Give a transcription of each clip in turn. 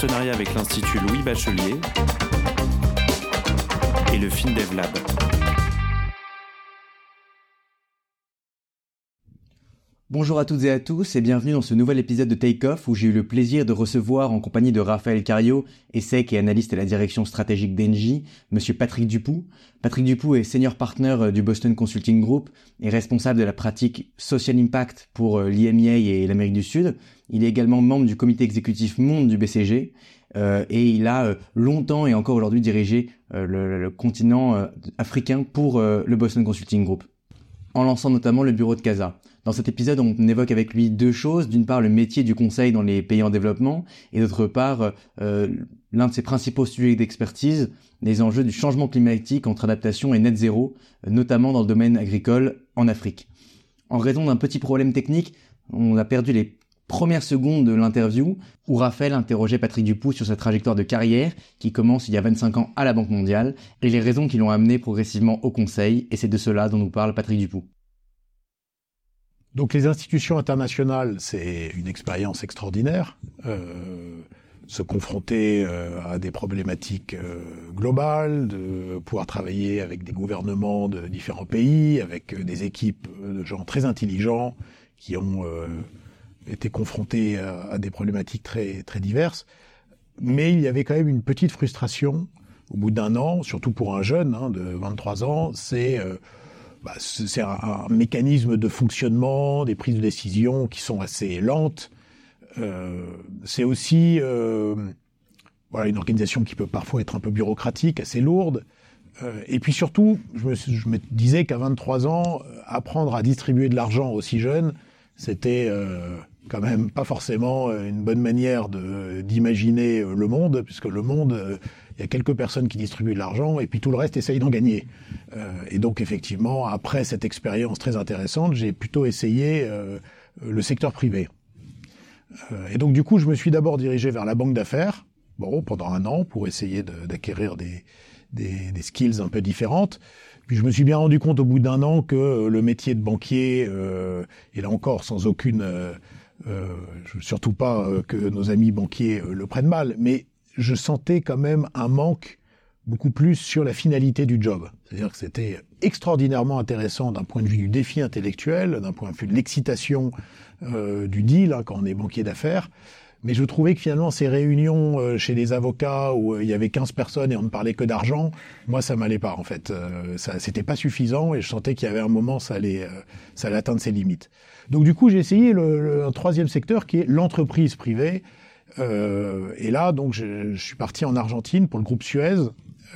partenariat avec l'Institut Louis Bachelier et le FinDevLab. Bonjour à toutes et à tous et bienvenue dans ce nouvel épisode de Take Off où j'ai eu le plaisir de recevoir en compagnie de Raphaël Cario, ESSEC et analyste à la direction stratégique d'Engie, monsieur Patrick Dupoux. Patrick Dupoux est senior partner euh, du Boston Consulting Group et responsable de la pratique Social Impact pour euh, l'IMEA et l'Amérique du Sud. Il est également membre du comité exécutif monde du BCG euh, et il a longtemps et encore aujourd'hui dirigé le, continent africain pour le Boston Consulting Group, en lançant notamment le bureau de Casa. Dans cet épisode, on évoque avec lui deux choses. D'une part, le métier du conseil dans les pays en développement, et d'autre part, l'un de ses principaux sujets d'expertise, les enjeux du changement climatique entre adaptation et net zéro, notamment dans le domaine agricole en Afrique. En raison d'un petit problème technique, on a perdu les première seconde de l'interview où Raphaël interrogeait Patrick Dupoux sur sa trajectoire de carrière qui commence il y a 25 ans à la Banque mondiale et les raisons qui l'ont amené progressivement au Conseil et c'est de cela dont nous parle Patrick Dupoux. Donc les institutions internationales, c'est une expérience extraordinaire. Euh, se confronter euh, à des problématiques euh, globales, de pouvoir travailler avec des gouvernements de différents pays, avec des équipes de gens très intelligents qui ont était confronté à, des problématiques très très diverses, mais il y avait quand même une petite frustration au bout d'un an, surtout pour un jeune hein, de 23 ans, c'est bah, c'est un, mécanisme de fonctionnement, des prises de décision qui sont assez lentes. Euh, c'est aussi euh, voilà une organisation qui peut parfois être un peu bureaucratique, assez lourde. Euh, et puis surtout, je me, disais qu'à 23 ans, apprendre à distribuer de l'argent aussi jeune, c'était quand même pas forcément euh, une bonne manière de d'imaginer euh, le monde, puisque le monde, euh, il y a quelques personnes qui distribuent de l'argent et puis tout le reste essaye d'en gagner. et donc effectivement, après cette expérience très intéressante, j'ai plutôt essayé le secteur privé. et donc du coup, je me suis d'abord dirigé vers la banque d'affaires, bon, pendant un an, pour essayer d'acquérir des, des, des skills un peu différentes. Puis je me suis bien rendu compte au bout d'un an que le métier de banquier, euh, et là encore sans aucune euh, surtout pas euh, que nos amis banquiers euh, le prennent mal, mais je sentais quand même un manque beaucoup plus sur la finalité du job. C'est-à-dire que c'était extraordinairement intéressant d'un point de vue du défi intellectuel, d'un point de vue de l'excitation du deal hein, quand on est banquier d'affaires. Mais je trouvais que finalement ces réunions chez les avocats où il y avait 15 personnes et on ne parlait que d'argent, moi ça m'allait pas en fait. ça c'était pas suffisant et je sentais qu'il y avait un moment ça allait ça allait atteindre ses limites. Donc du coup, j'ai essayé le, un troisième secteur qui est l'entreprise privée. Euh, et là, donc, je, suis parti en Argentine pour le groupe Suez,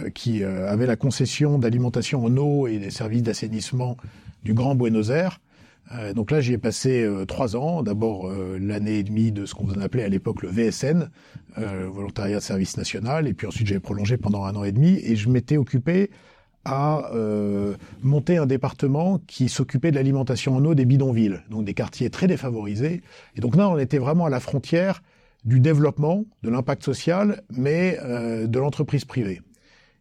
euh, qui euh, avait la concession d'alimentation en eau et des services d'assainissement du Grand Buenos Aires. Euh, donc là, j'y ai passé trois ans. D'abord l'année et demie de ce qu'on appelait à l'époque le VSN, volontariat de service national, et puis ensuite j'ai prolongé pendant un an et demi. Et je m'étais occupé à euh, monter un département qui s'occupait de l'alimentation en eau des bidonvilles, donc des quartiers très défavorisés. Et donc là, on était vraiment à la frontière du développement, de l'impact social, mais euh, de l'entreprise privée.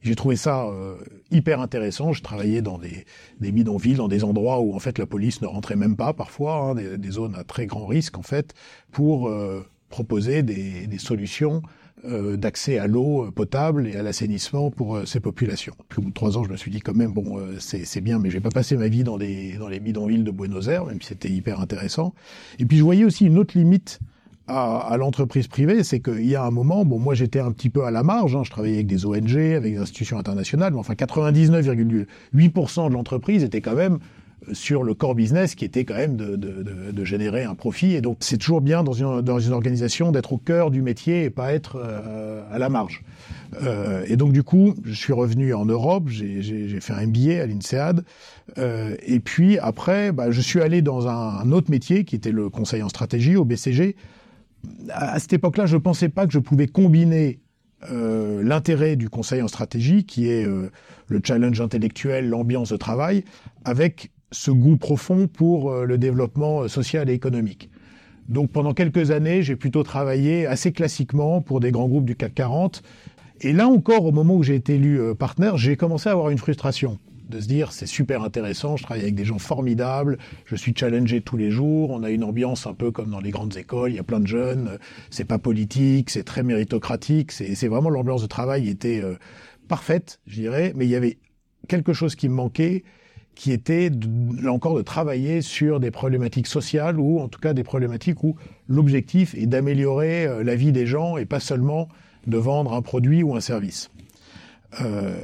J'ai trouvé ça euh, hyper intéressant. Je travaillais dans des, des, bidonvilles, dans des endroits où en fait la police ne rentrait même pas parfois, hein, des, des, zones à très grand risque en fait, pour euh, proposer des, des solutions euh, d'accès à l'eau potable et à l'assainissement pour euh, ces populations. Puis au bout de trois ans, je me suis dit quand même bon, euh, c'est bien, mais je vais pas passer ma vie dans les dans les bidonvilles de Buenos Aires, même si c'était hyper intéressant. Et puis je voyais aussi une autre limite à, à l'entreprise privée, c'est qu'il y a un moment, bon, moi j'étais un petit peu à la marge, hein, je travaillais avec des ONG, avec des institutions internationales, mais enfin 99,8% de l'entreprise était quand même sur le core business qui était quand même de, de, de, de générer un profit. Et donc c'est toujours bien dans une, dans une organisation d'être au cœur du métier et pas être euh, à la marge. Euh, et donc du coup, je suis revenu en Europe, j'ai fait un MBA à l'INSEAD, euh, et puis après, bah, je suis allé dans un, autre métier qui était le conseil en stratégie au BCG. À, cette époque-là, je pensais pas que je pouvais combiner euh, l'intérêt du conseil en stratégie, qui est euh, le challenge intellectuel, l'ambiance de travail, avec ce goût profond pour euh, le développement social et économique. Donc pendant quelques années, j'ai plutôt travaillé assez classiquement pour des grands groupes du CAC 40. Et là encore, au moment où j'ai été élu partenaire, j'ai commencé à avoir une frustration de se dire c'est super intéressant, je travaille avec des gens formidables, je suis challengé tous les jours, on a une ambiance un peu comme dans les grandes écoles, il y a plein de jeunes, c'est pas politique, c'est très méritocratique, c'est vraiment l'ambiance de travail était euh, parfaite, je dirais, mais il y avait quelque chose qui me manquait, qui était là encore de travailler sur des problématiques sociales ou en tout cas des problématiques où l'objectif est d'améliorer euh, la vie des gens et pas seulement de vendre un produit ou un service. Euh,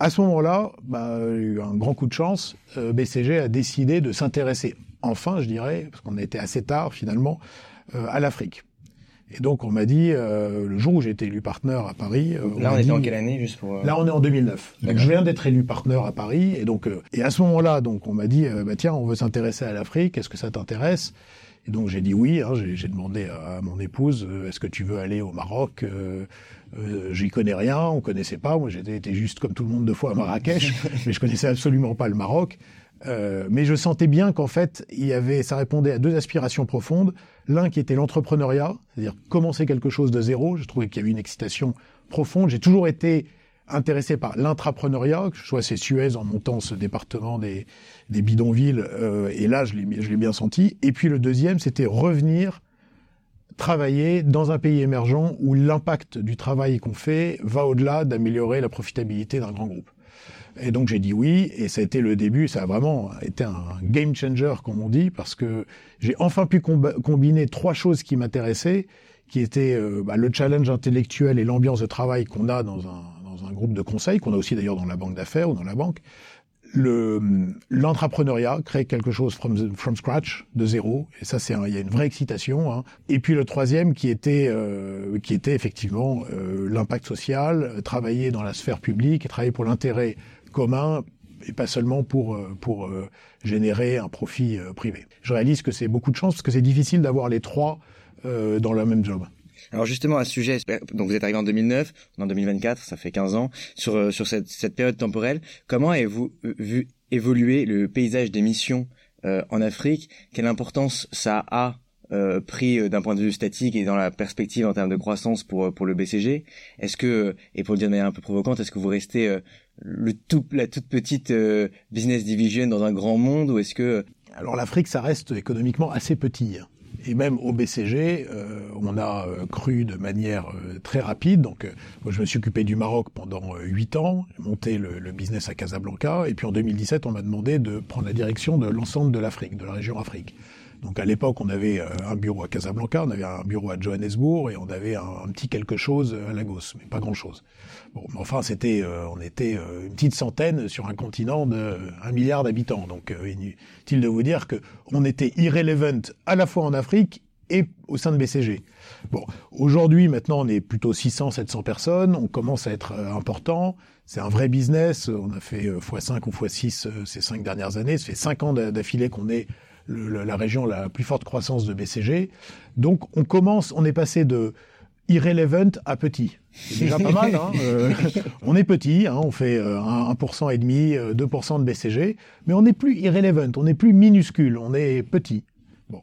à ce moment-là, bah, il y a eu un grand coup de chance. Euh, BCG a décidé de s'intéresser, enfin, je dirais, parce qu'on a été assez tard finalement, euh, à l'Afrique. Et donc on m'a dit, euh, le jour où j'ai été élu partenaire à Paris... là on, est en quelle année juste pour... Là on est en 2009. Donc je viens d'être élu partenaire à Paris. Et donc et à ce moment-là, donc on m'a dit, bah, tiens, on veut s'intéresser à l'Afrique, est-ce que ça t'intéresse? Et donc j'ai dit oui, hein, j'ai demandé à mon épouse, est-ce que tu veux aller au Maroc? Euh, J'y connais rien, on connaissait pas. Moi, j'étais juste comme tout le monde deux fois à Marrakech, mais je connaissais absolument pas le Maroc. Euh, mais je sentais bien qu'en fait, il y avait, ça répondait à deux aspirations profondes. L'un qui était l'entrepreneuriat, c'est-à-dire commencer quelque chose de zéro. Je trouvais qu'il y avait une excitation profonde. J'ai toujours été intéressé par l'intrapreneuriat, que ce soit c'est Suez en montant ce département des, des bidonvilles, euh, et là je l'ai bien senti. Et puis le deuxième, c'était revenir travailler dans un pays émergent où l'impact du travail qu'on fait va au-delà d'améliorer la profitabilité d'un grand groupe. Et donc j'ai dit oui, et ça a été le début, ça a vraiment été un game changer, comme on dit, parce que j'ai enfin pu combiner trois choses qui m'intéressaient, qui étaient euh, bah, le challenge intellectuel et l'ambiance de travail qu'on a dans un, dans un groupe de conseil, qu'on a aussi d'ailleurs dans la banque d'affaires ou dans la banque, le l'entrepreneuriat, créer quelque chose from, scratch, de zéro, et ça c'est il y a une vraie excitation. Hein. Et puis le troisième qui était euh, qui était effectivement euh, l'impact social, travailler dans la sphère publique, travailler pour l'intérêt commun et pas seulement pour pour euh, générer un profit privé. Je réalise que c'est beaucoup de chance parce que c'est difficile d'avoir les trois dans le même job. Alors justement à ce sujet, donc vous êtes arrivé en 2009, en 2024, ça fait 15 ans, sur euh, sur cette, cette période temporelle, comment avez-vous euh, vu évoluer le paysage des missions euh, en Afrique? Quelle importance ça a euh, pris d'un point de vue statique et dans la perspective en termes de croissance pour pour le BCG Est-ce que et pour le dire de manière un peu provocante, est-ce que vous restez le tout la toute petite business division dans un grand monde ou est-ce que alors l'Afrique ça reste économiquement assez petit. Hein et même au BCG, euh, on a euh, cru de manière euh, très rapide. Donc, moi, je me suis occupé du Maroc pendant huit ans, monté le, le, business à Casablanca, et puis en 2017, on m'a demandé de prendre la direction de l'ensemble de l'Afrique, de la région Afrique. Donc à l'époque, on avait un bureau à Casablanca, on avait un bureau à Johannesburg et on avait un, petit quelque chose à Lagos, mais pas grand-chose. Bon, mais enfin, c'était, euh, on était euh, une petite centaine sur un continent de un milliard d'habitants. Donc, euh, inutile de vous dire que on était irrelevant à la fois en Afrique et au sein de BCG. Bon, aujourd'hui, maintenant, on est plutôt 600, 700 personnes. On commence à être important. C'est un vrai business. On a fait x5 ou x6 ces cinq dernières années. Ça fait cinq ans d'affilée qu'on est la région la plus forte croissance de BCG. Donc on commence, on est passé de irrelevant à petit. C'est déjà pas mal. Hein euh, on est petit, hein, on fait 1%, euh, et demi, 2% euh, de BCG, mais on n'est plus irrelevant, on n'est plus minuscule, on est petit. Bon.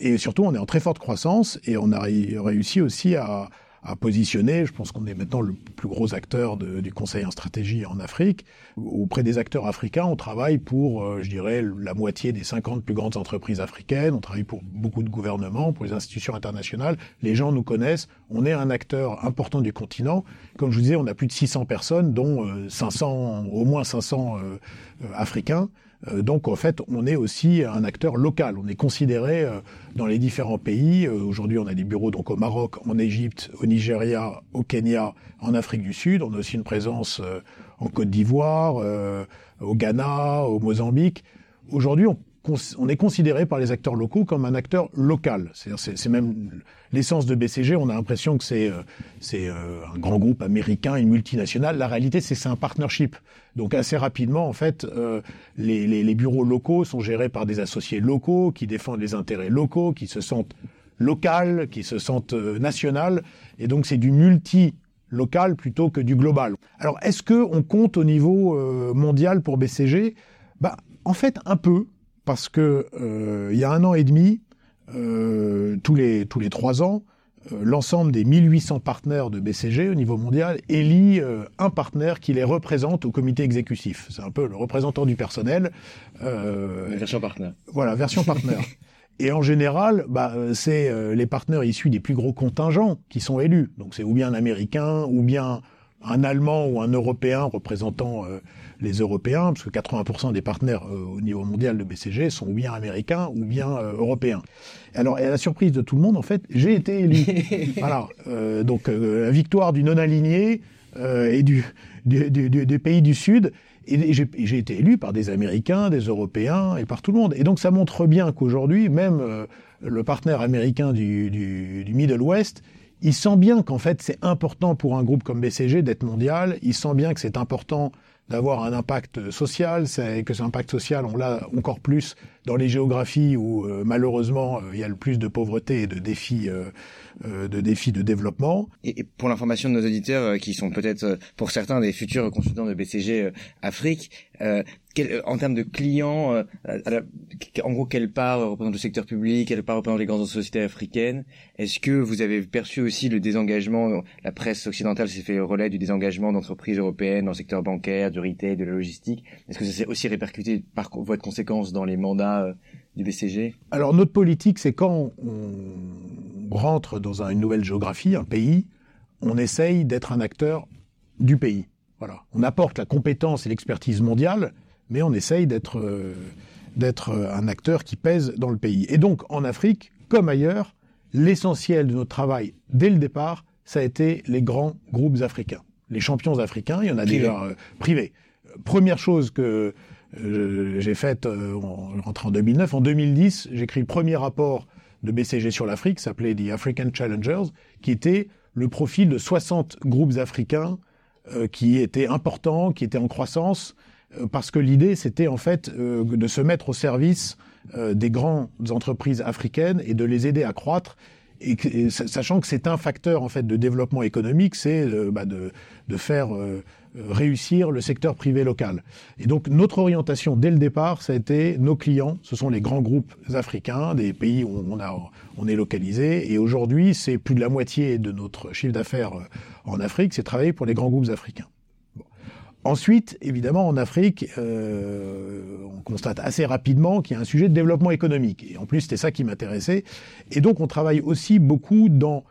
et surtout, on est en très forte croissance et on a réussi aussi à, à positionner. Je pense qu'on est maintenant le plus gros acteur du conseil en stratégie en Afrique. Auprès des acteurs africains, on travaille pour, euh, je dirais, la moitié des 50 plus grandes entreprises africaines. On travaille pour beaucoup de gouvernements, pour les institutions internationales. Les gens nous connaissent. On est un acteur important du continent. Comme je vous disais, on a plus de 600 personnes, dont 500, euh, au moins 500 euh, africains. Euh, donc en fait, on est aussi un acteur local. On est considéré euh, dans les différents pays. Euh, aujourd'hui, on a des bureaux donc au Maroc, en Égypte, au Nigeria, au Kenya, en Afrique du Sud. On a aussi une présence en Côte d'Ivoire, au Ghana, au Mozambique. Aujourd'hui, on est considéré par les acteurs locaux comme un acteur local. C'est même l'essence de BCG. On a l'impression que c'est euh, euh, un grand groupe américain, une multinationale. La réalité, c'est c'est un partnership. Donc assez rapidement, en fait, euh, les, bureaux locaux sont gérés par des associés locaux qui défendent les intérêts locaux, qui se sentent local, qui se sentent national. Et donc c'est du multi local plutôt que du global. Alors est-ce que on compte au niveau mondial pour BCG Bah en fait un peu parce que euh, il y a un an et demi, tous les tous les trois ans, l'ensemble des 1800 partenaires de BCG au niveau mondial élit un partenaire qui les représente au comité exécutif. C'est un peu le représentant du personnel. version partenaire. Voilà, version partenaire. Et en général, bah, c'est les partenaires issus des plus gros contingents qui sont élus. Donc c'est ou bien un Américain, ou bien un Allemand ou un Européen représentant euh, les Européens, parce que 80% des partenaires euh, au niveau mondial de BCG sont ou bien américains ou bien euh, européens. Alors, à la surprise de tout le monde, en fait, j'ai été élu. voilà. donc, la victoire du non-aligné et du, du, du, du, pays du Sud. Et j'ai été élu par des Américains, des Européens et par tout le monde. Et donc, ça montre bien qu'aujourd'hui, même le partenaire américain du, du Middle West, il sent bien qu'en fait c'est important pour un groupe comme BCG d'être mondial, il sent bien que c'est important d'avoir un impact social, c'est que cet impact social, on l'a encore plus dans les géographies où euh, malheureusement euh, il y a le plus de pauvreté et de défis, euh, de défis de développement. Et, pour l'information de nos auditeurs qui sont peut-être pour certains des futurs consultants de BCG Afrique, quel, en termes de clients, euh, en gros, quelle part représente le secteur public, quelle part représente les grandes sociétés africaines? Est-ce que vous avez perçu aussi le désengagement La presse occidentale s'est fait relais du désengagement d'entreprises européennes dans le secteur bancaire, du retail, de la logistique? Est-ce que ça s'est aussi répercuté par votre conséquence dans les mandats euh, du BCG Alors notre politique, c'est quand on rentre dans une nouvelle géographie, un pays, on essaye d'être un acteur du pays. Voilà. On apporte la compétence et l'expertise mondiale, mais on essaye d'être euh, d'être un acteur qui pèse dans le pays. Et donc, en Afrique, comme ailleurs, l'essentiel de notre travail, dès le départ, ça a été les grands groupes africains. Les champions africains, il y en a déjà euh, privés. Première chose que euh, j'ai faite en rentrant en 2009. En 2010, j'écris le premier rapport de BCG sur l'Afrique, s'appelait The African Challengers, qui était le profil de 60 groupes africains qui étaient importants, qui étaient en croissance, euh, parce que l'idée, c'était en fait euh, de se mettre au service euh, des grandes entreprises africaines et de les aider à croître. Sachant que c'est un facteur en fait de développement économique, c'est bah, de, faire réussir le secteur privé local. Et donc notre orientation dès le départ, ça a été nos clients, ce sont les grands groupes africains, des pays où on, a, on est localisé. Et aujourd'hui, c'est plus de la moitié de notre chiffre d'affaires en Afrique, c'est travailler pour les grands groupes africains. Ensuite, évidemment, en Afrique, euh, on constate assez rapidement qu'il y a un sujet de développement économique. Et en plus, c'était ça qui m'intéressait. Et donc, on travaille aussi beaucoup dans,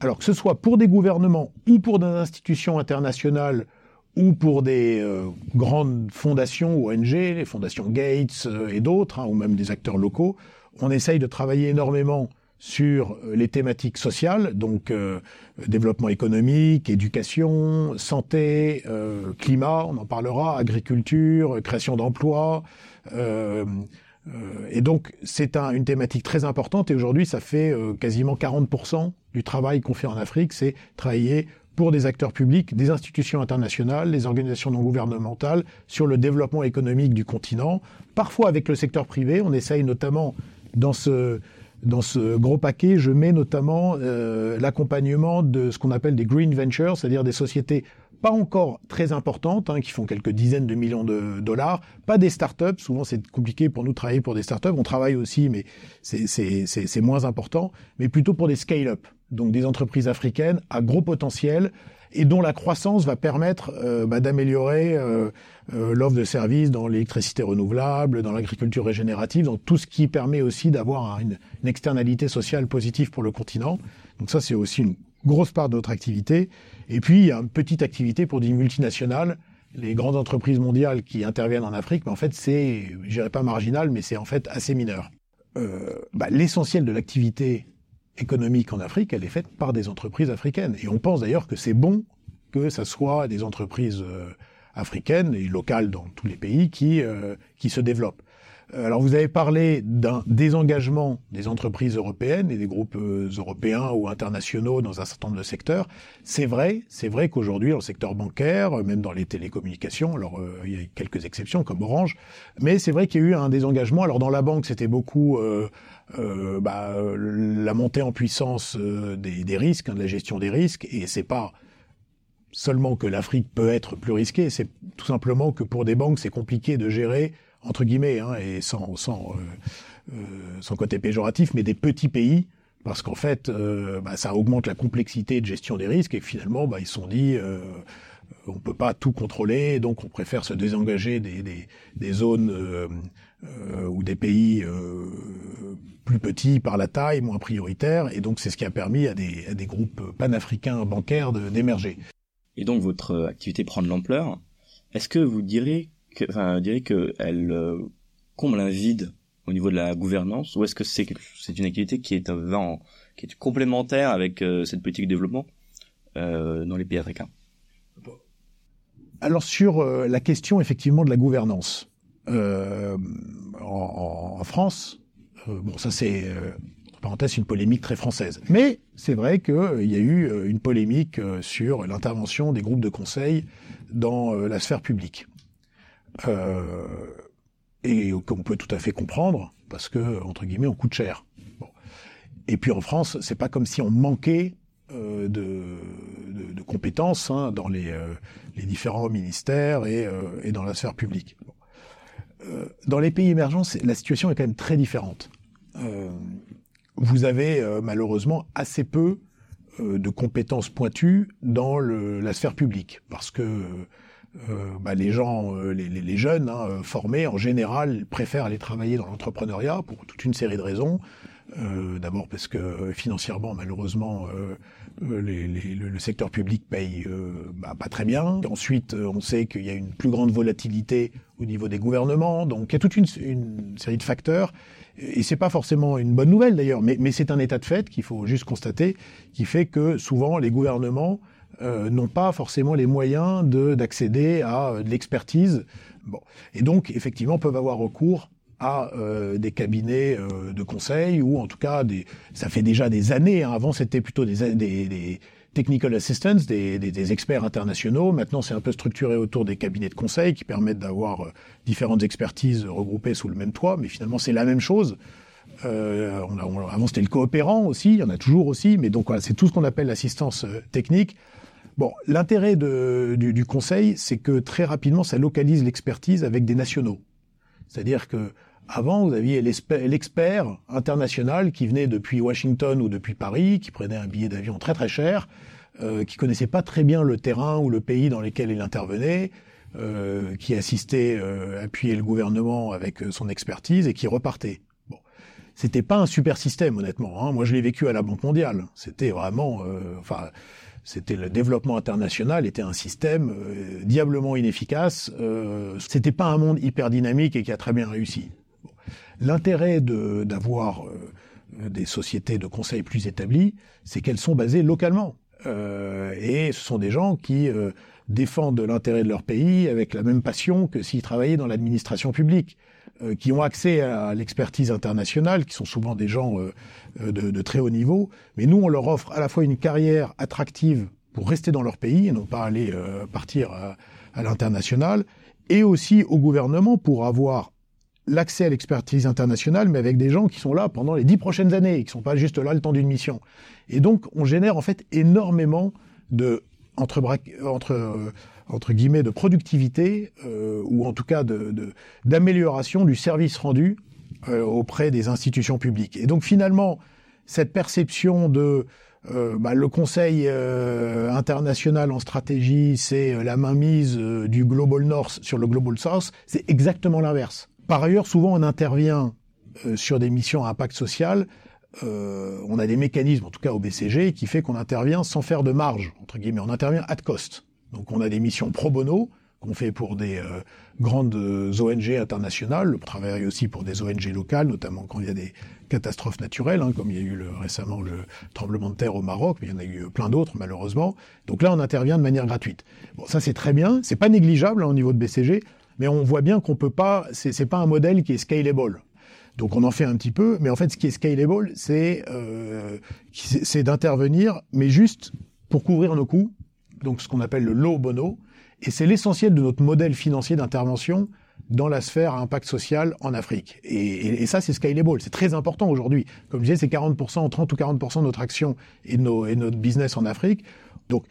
alors que ce soit pour des gouvernements ou pour des institutions internationales ou pour des euh, grandes fondations, ONG, les fondations Gates euh, et d'autres, hein, ou même des acteurs locaux, on essaye de travailler énormément sur euh, les thématiques sociales, donc développement économique, éducation, santé, climat, on en parlera, agriculture, création d'emplois. et donc c'est un, une thématique très importante et aujourd'hui ça fait quasiment 40% du travail qu'on fait en Afrique, c'est travailler pour des acteurs publics, des institutions internationales, les organisations non gouvernementales sur le développement économique du continent. Parfois avec le secteur privé, on essaye notamment dans ce dans ce gros paquet, je mets notamment euh, l'accompagnement de ce qu'on appelle des green ventures, c'est-à-dire des sociétés pas encore très importantes, hein, qui font quelques dizaines de millions de dollars, pas des startups. Souvent, c'est compliqué pour nous de travailler pour des startups. On travaille aussi, mais c'est moins important. Mais plutôt pour des scale-up, donc des entreprises africaines à gros potentiel, et dont la croissance va permettre euh, bah, d'améliorer euh, euh, l'offre de services dans l'électricité renouvelable, dans l'agriculture régénérative, dans tout ce qui permet aussi d'avoir une, une, externalité sociale positive pour le continent. Donc ça, c'est aussi une grosse part de notre activité. Et puis, il y a une petite activité pour des multinationales, les grandes entreprises mondiales qui interviennent en Afrique, mais en fait, c'est, je dirais pas marginal, mais c'est en fait assez mineur. Euh, bah, L'essentiel de l'activité économique en Afrique, elle est faite par des entreprises africaines. Et on pense d'ailleurs que c'est bon que ça soit des entreprises euh, africaines et locales dans tous les pays qui, euh, qui se développent. Euh, alors vous avez parlé d'un désengagement des entreprises européennes et des groupes européens ou internationaux dans un certain nombre de secteurs. C'est vrai, c'est vrai qu'aujourd'hui dans le secteur bancaire, même dans les télécommunications, alors il y a quelques exceptions comme Orange, mais c'est vrai qu'il y a eu un désengagement. Alors dans la banque c'était beaucoup euh, bah, la montée en puissance euh, des, risques, hein, de la gestion des risques, et c'est pas seulement que l'Afrique peut être plus risquée, c'est tout simplement que pour des banques c'est compliqué de gérer entre guillemets hein, et sans, sans son côté péjoratif, mais des petits pays, parce qu'en fait, bah, ça augmente la complexité de gestion des risques. Et finalement, bah, ils se sont dit, on peut pas tout contrôler, donc on préfère se désengager des, des, des zones euh, ou des pays euh, plus petits par la taille, moins prioritaires, et donc c'est ce qui a permis à des, à des groupes panafricains bancaires d'émerger. Et donc votre activité prend de l'ampleur. Est-ce que vous direz que, enfin, direz que elle euh, comble un vide au niveau de la gouvernance, ou est-ce que c'est c'est une activité qui est en, qui est complémentaire avec euh, cette politique de développement euh, dans les pays africains? Alors sur euh, la question effectivement de la gouvernance en, en, France, euh, bon ça c'est euh, entre parenthèses une polémique très française, mais c'est vrai qu'il y a eu une polémique sur l'intervention des groupes de conseil dans la sphère publique et qu'on peut tout à fait comprendre parce que entre guillemets on coûte cher. Bon. Et puis en France, c'est pas comme si on manquait euh, de, de, de, compétences hein, dans les, euh, les, différents ministères et, euh, et, dans la sphère publique. Dans les pays émergents, la situation est quand même très différente. vous avez malheureusement assez peu de compétences pointues dans la sphère publique, parce que euh, bah, les gens, jeunes hein, formés en général préfèrent aller travailler dans l'entrepreneuriat pour toute une série de raisons. Euh, D'abord parce que financièrement, malheureusement, euh, euh, les, les, le secteur public paye euh, bah, pas très bien. Ensuite, euh, on sait qu'il y a une plus grande volatilité au niveau des gouvernements. Donc, il y a toute une, une série de facteurs. Et c'est pas forcément une bonne nouvelle d'ailleurs, mais, mais c'est un état de fait qu'il faut juste constater, qui fait que souvent les gouvernements euh, n'ont pas forcément les moyens d'accéder à de l'expertise. Bon. Et donc, effectivement, peuvent avoir recours à euh, des cabinets euh, de conseil ou en tout cas des ça fait déjà des années hein. avant c'était plutôt des, des, des, technical assistants des, des experts internationaux. Maintenant c'est un peu structuré autour des cabinets de conseil qui permettent d'avoir euh, différentes expertises regroupées sous le même toit. Mais finalement c'est la même chose. Euh, on a, on, avant c'était le coopérant aussi. Il y en a toujours aussi. Mais donc voilà c'est tout ce qu'on appelle l'assistance technique. Bon, l'intérêt du, du conseil, c'est que très rapidement, ça localise l'expertise avec des nationaux. C'est-à-dire que avant, vous aviez l'expert international qui venait depuis Washington ou depuis Paris, qui prenait un billet d'avion très très cher, euh, qui connaissait pas très bien le terrain ou le pays dans lequel il intervenait, euh, qui assistait, euh, appuyait le gouvernement avec euh, son expertise et qui repartait. Bon, c'était pas un super système honnêtement. Hein. Moi, je l'ai vécu à la Banque mondiale. C'était vraiment, euh, enfin, c'était le développement international était un système euh, diablement inefficace. Euh, c'était pas un monde hyper dynamique et qui a très bien réussi. L'intérêt d'avoir euh, des sociétés de conseil plus établies, c'est qu'elles sont basées localement. Euh, et ce sont des gens qui euh, défendent l'intérêt de leur pays avec la même passion que s'ils travaillaient dans l'administration publique, qui ont accès à l'expertise internationale, qui sont souvent des gens de, très haut niveau. Mais nous, on leur offre à la fois une carrière attractive pour rester dans leur pays et non pas aller partir à l'international, et aussi au gouvernement pour avoir l'accès à l'expertise internationale, mais avec des gens qui sont là pendant les dix prochaines années, qui sont pas juste là le temps d'une mission. Et donc, on génère en fait énormément de entre, euh, entre guillemets de productivité euh, ou en tout cas d'amélioration du service rendu euh, auprès des institutions publiques. Et donc finalement, cette perception de euh, bah, le Conseil euh, international en stratégie, c'est la mainmise du Global North sur le Global South, c'est exactement l'inverse. Par ailleurs, souvent on intervient euh, sur des missions à impact social. Euh, on a des mécanismes, en tout cas au BCG, qui fait qu'on intervient sans faire de marge, entre guillemets. On intervient at cost. Donc on a des missions pro bono qu'on fait pour des euh, grandes ONG internationales. On travaille aussi pour des ONG locales, notamment quand il y a des catastrophes naturelles, hein, comme il y a eu le, récemment le tremblement de terre au Maroc, mais il y en a eu plein d'autres malheureusement. Donc là, on intervient de manière gratuite. Bon, ça c'est très bien, c'est pas négligeable hein, au niveau de BCG, mais on voit bien qu'on peut pas, c'est pas un modèle qui est scalable. Donc on en fait un petit peu, mais en fait ce qui est scalable, c'est euh, c'est d'intervenir, mais juste pour couvrir nos coûts, donc ce qu'on appelle le low bono, et c'est l'essentiel de notre modèle financier d'intervention dans la sphère à impact social en Afrique. Et, ça, c'est scalable. C'est très important aujourd'hui. Comme je disais, c'est 40%, 30 ou 40% de notre action et de notre business en Afrique. Donc,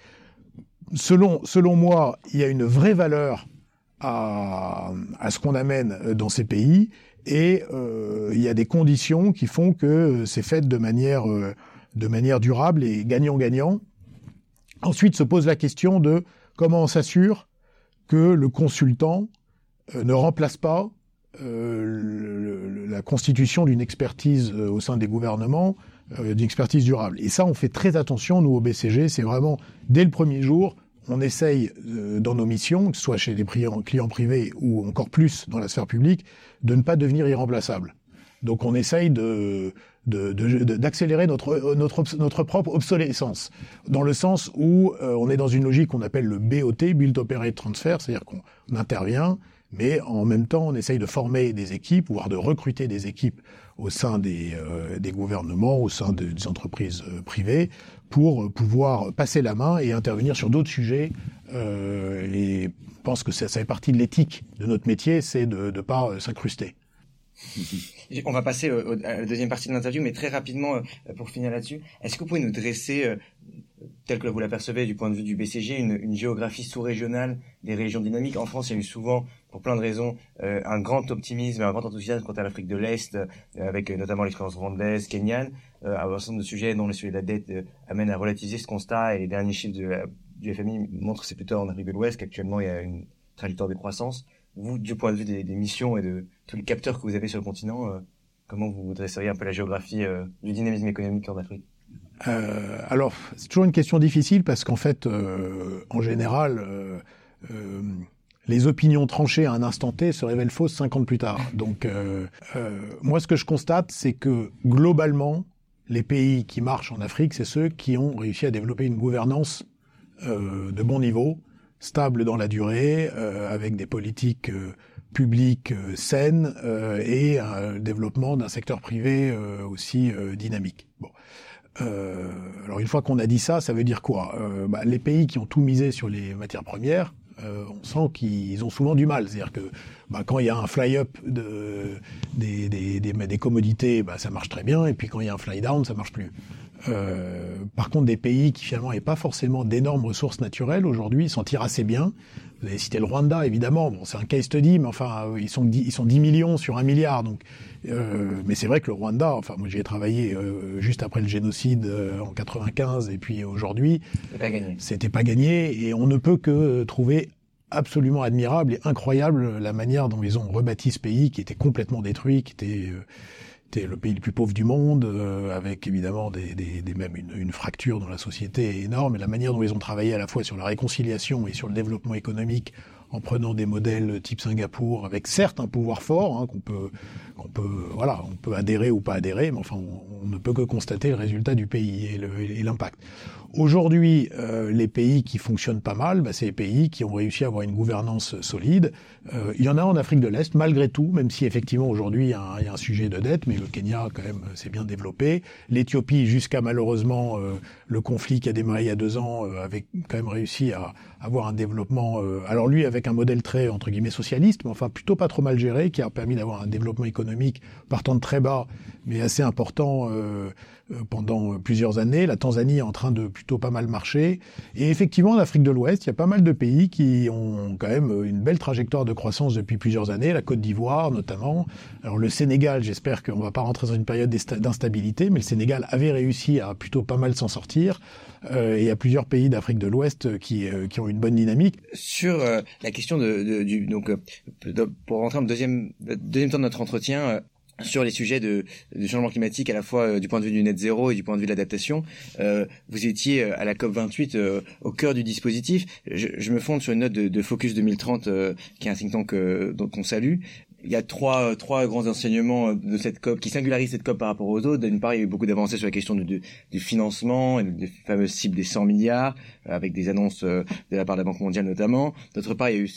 selon, selon moi, il y a une vraie valeur à, à ce qu'on amène dans ces pays et euh, il y a des conditions qui font que c'est fait de manière, euh, de manière durable et gagnant-gagnant. Ensuite se pose la question de comment on s'assure que le consultant euh, ne remplace pas la constitution d'une expertise au sein des gouvernements, d'une expertise durable. Et ça, on fait très attention, nous, au BCG, c'est vraiment, dès le premier jour, on essaye euh, dans nos missions, que ce soit chez des clients privés ou encore plus dans la sphère publique, de ne pas devenir irremplaçable. Donc on essaye d'accélérer notre, propre obsolescence, dans le sens où euh, on est dans une logique qu'on appelle le BOT, Build Operate Transfer, c'est-à-dire qu'on intervient, mais en même temps on essaye de former des équipes, voire de recruter des équipes au sein des, euh, des gouvernements, au sein des entreprises privées, pour pouvoir passer la main et intervenir sur d'autres sujets. Euh, et je pense que ça, ça fait partie de l'éthique de notre métier, c'est de ne pas euh, s'incruster. On va passer à la deuxième partie de l'interview, mais très rapidement, euh, pour finir là-dessus, est-ce que vous pouvez nous dresser, euh, tel que vous l'apercevez du point de vue du BCG, une, une géographie sous-régionale des régions dynamiques? En France, il y a eu souvent, pour plein de raisons, euh, un grand optimisme un grand enthousiasme quant à l'Afrique de l'Est, avec notamment l'expérience rwandaise, kenyane, un nombre de sujets dont le sujet de la dette amène à relativiser ce constat, et les derniers chiffres du FMI montrent que c'est plutôt en Afrique de l'Ouest qu'actuellement il y a une trajectoire de croissance vous, du point de vue des, missions et de tous les capteurs que vous avez sur le continent, euh, comment vous dresseriez un peu la géographie euh, du dynamisme économique en Afrique? Euh, Alors, c'est toujours une question difficile parce qu'en fait, en général, les opinions tranchées à un instant T se révèlent fausses 50 plus tard. Donc, moi, ce que je constate, c'est que globalement, les pays qui marchent en Afrique, c'est ceux qui ont réussi à développer une gouvernance de bon niveau, stable dans la durée, euh, avec des politiques euh, publiques euh, saines et un développement d'un secteur privé aussi dynamique. Bon. alors une fois qu'on a dit ça, ça veut dire quoi? Bah, Les pays qui ont tout misé sur les matières premières, on sent qu'ils ont souvent du mal. C'est-à-dire que bah, quand il y a un fly-up de, des, des, des, des commodités, bah, ça marche très bien, et puis quand il y a un fly-down, ça marche plus. Euh, par contre, des pays qui finalement n'ont pas forcément d'énormes ressources naturelles aujourd'hui s'en tirent assez bien. Vous avez cité le Rwanda, évidemment. Bon, c'est un case study, mais enfin, euh, ils sont 10, ils sont 10 millions sur un milliard. Donc, euh, mais c'est vrai que le Rwanda, enfin, moi j'y ai travaillé euh, juste après le génocide euh, en 95 et puis aujourd'hui, c'était pas gagné. Et on ne peut que trouver absolument admirable et incroyable la manière dont ils ont rebâti ce pays qui était complètement détruit, qui était c'était le pays le plus pauvre du monde, euh, avec évidemment des, même une, une, fracture dans la société énorme. Et la manière dont ils ont travaillé à la fois sur la réconciliation et sur le développement économique en prenant des modèles type Singapour, avec certes un pouvoir fort hein, qu'on peut, qu'on peut, voilà, on peut adhérer ou pas adhérer, mais enfin, on, on ne peut que constater le résultat du pays et l'impact. Aujourd'hui, euh, les pays qui fonctionnent pas mal, bah, c'est les pays qui ont réussi à avoir une gouvernance solide. Euh, il y en a en Afrique de l'Est, malgré tout, même si effectivement aujourd'hui il y, a un sujet de dette, mais le Kenya quand même s'est bien développé. L'Éthiopie, jusqu'à malheureusement euh, le conflit qui a démarré il y a deux ans, avait quand même réussi à avoir un développement. alors lui, avec un modèle très entre guillemets socialiste, mais enfin plutôt pas trop mal géré, qui a permis d'avoir un développement économique partant de très bas, mais assez important euh, pendant euh, plusieurs années. La Tanzanie est en train de plutôt pas mal marcher. Et effectivement, en Afrique de l'Ouest, il y a pas mal de pays qui ont quand même euh, une belle trajectoire de croissance depuis plusieurs années. La Côte d'Ivoire, notamment. Alors le Sénégal, j'espère qu'on va pas rentrer dans une période d'instabilité, mais le Sénégal avait réussi à plutôt pas mal s'en sortir. Euh, et il y a plusieurs pays d'Afrique de l'Ouest qui, qui ont une bonne dynamique. Sur la question de, de du donc pour rentrer en deuxième deuxième temps de notre entretien, sur les sujets de, changement climatique à la fois euh, du point de vue du net zéro et du point de vue de l'adaptation. Euh, vous étiez euh, à la COP 28 au cœur du dispositif. Je, me fonde sur une note de, de Focus 2030 qui est un think tank qu'on salue il y a trois trois grands enseignements de cette COP qui singularisent cette COP par rapport aux autres. D'une part, il y a eu beaucoup d'avancées sur la question du, du financement et des fameuses cibles des 100 milliards, euh, avec des annonces euh, de la part de la Banque mondiale notamment. D'autre part, il y a eu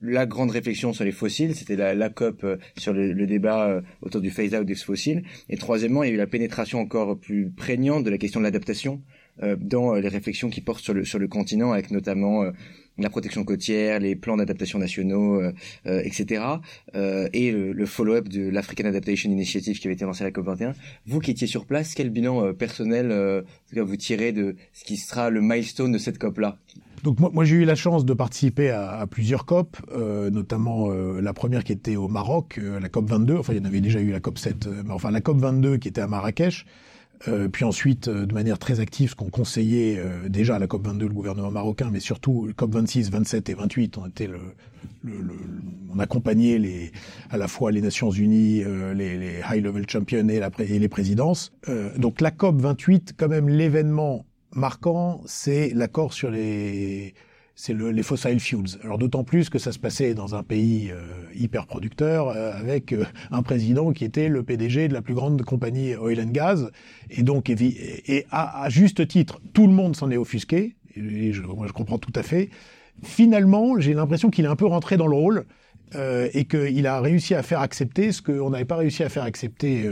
la grande réflexion sur les fossiles. C'était la, la, COP euh, sur le, le débat autour du phase-out des fossiles. Et troisièmement, il y a eu la pénétration encore plus prégnante de la question de l'adaptation dans les réflexions qui portent sur le sur le continent, avec notamment la protection côtière, les plans d'adaptation nationaux, etc. et le, follow-up de l'African Adaptation Initiative qui avait été lancé à la COP21. Vous qui étiez sur place, quel bilan personnel vous tirez de ce qui sera le milestone de cette COP-là? Donc moi, moi j'ai eu la chance de participer à, à plusieurs COP, euh, notamment euh, la première qui était au Maroc, euh, la COP 22. Enfin, il y en avait déjà eu la COP 7, mais enfin la COP 22 qui était à Marrakech. Puis ensuite, de manière très active, ce qu'on conseillait déjà à la COP 22 le gouvernement marocain, mais surtout le COP 26, 27 et 28 ont été le, le, le on accompagnait les à la fois les Nations Unies, les, les high level champions et, la, et les présidences. donc la COP 28, quand même l'événement marquant, c'est l'accord sur les c'est le, les fossil fuels. Alors d'autant plus que ça se passait dans un pays euh, hyper producteur euh, avec euh, un président qui était le PDG de la plus grande compagnie oil and gas et donc et, à, juste titre tout le monde s'en est offusqué et je, moi je comprends tout à fait. Finalement, j'ai l'impression qu'il est un peu rentré dans le rôle et qu'il a réussi à faire accepter ce qu'on n'avait pas réussi à faire accepter